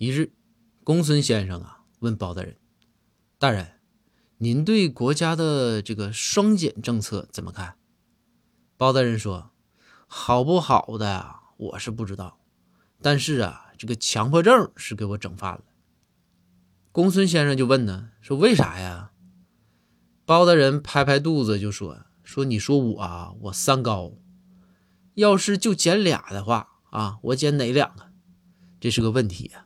一日公孙先生啊问包大人大人您对国家的这个双减政策怎么看？包大人说好不好的呀我是不知道但是啊这个强迫症是给我整犯了。公孙先生就问呢说为啥呀？包大人拍拍肚子就说说你说我啊我三高要是就减俩的话啊我减哪两个？这是个问题呀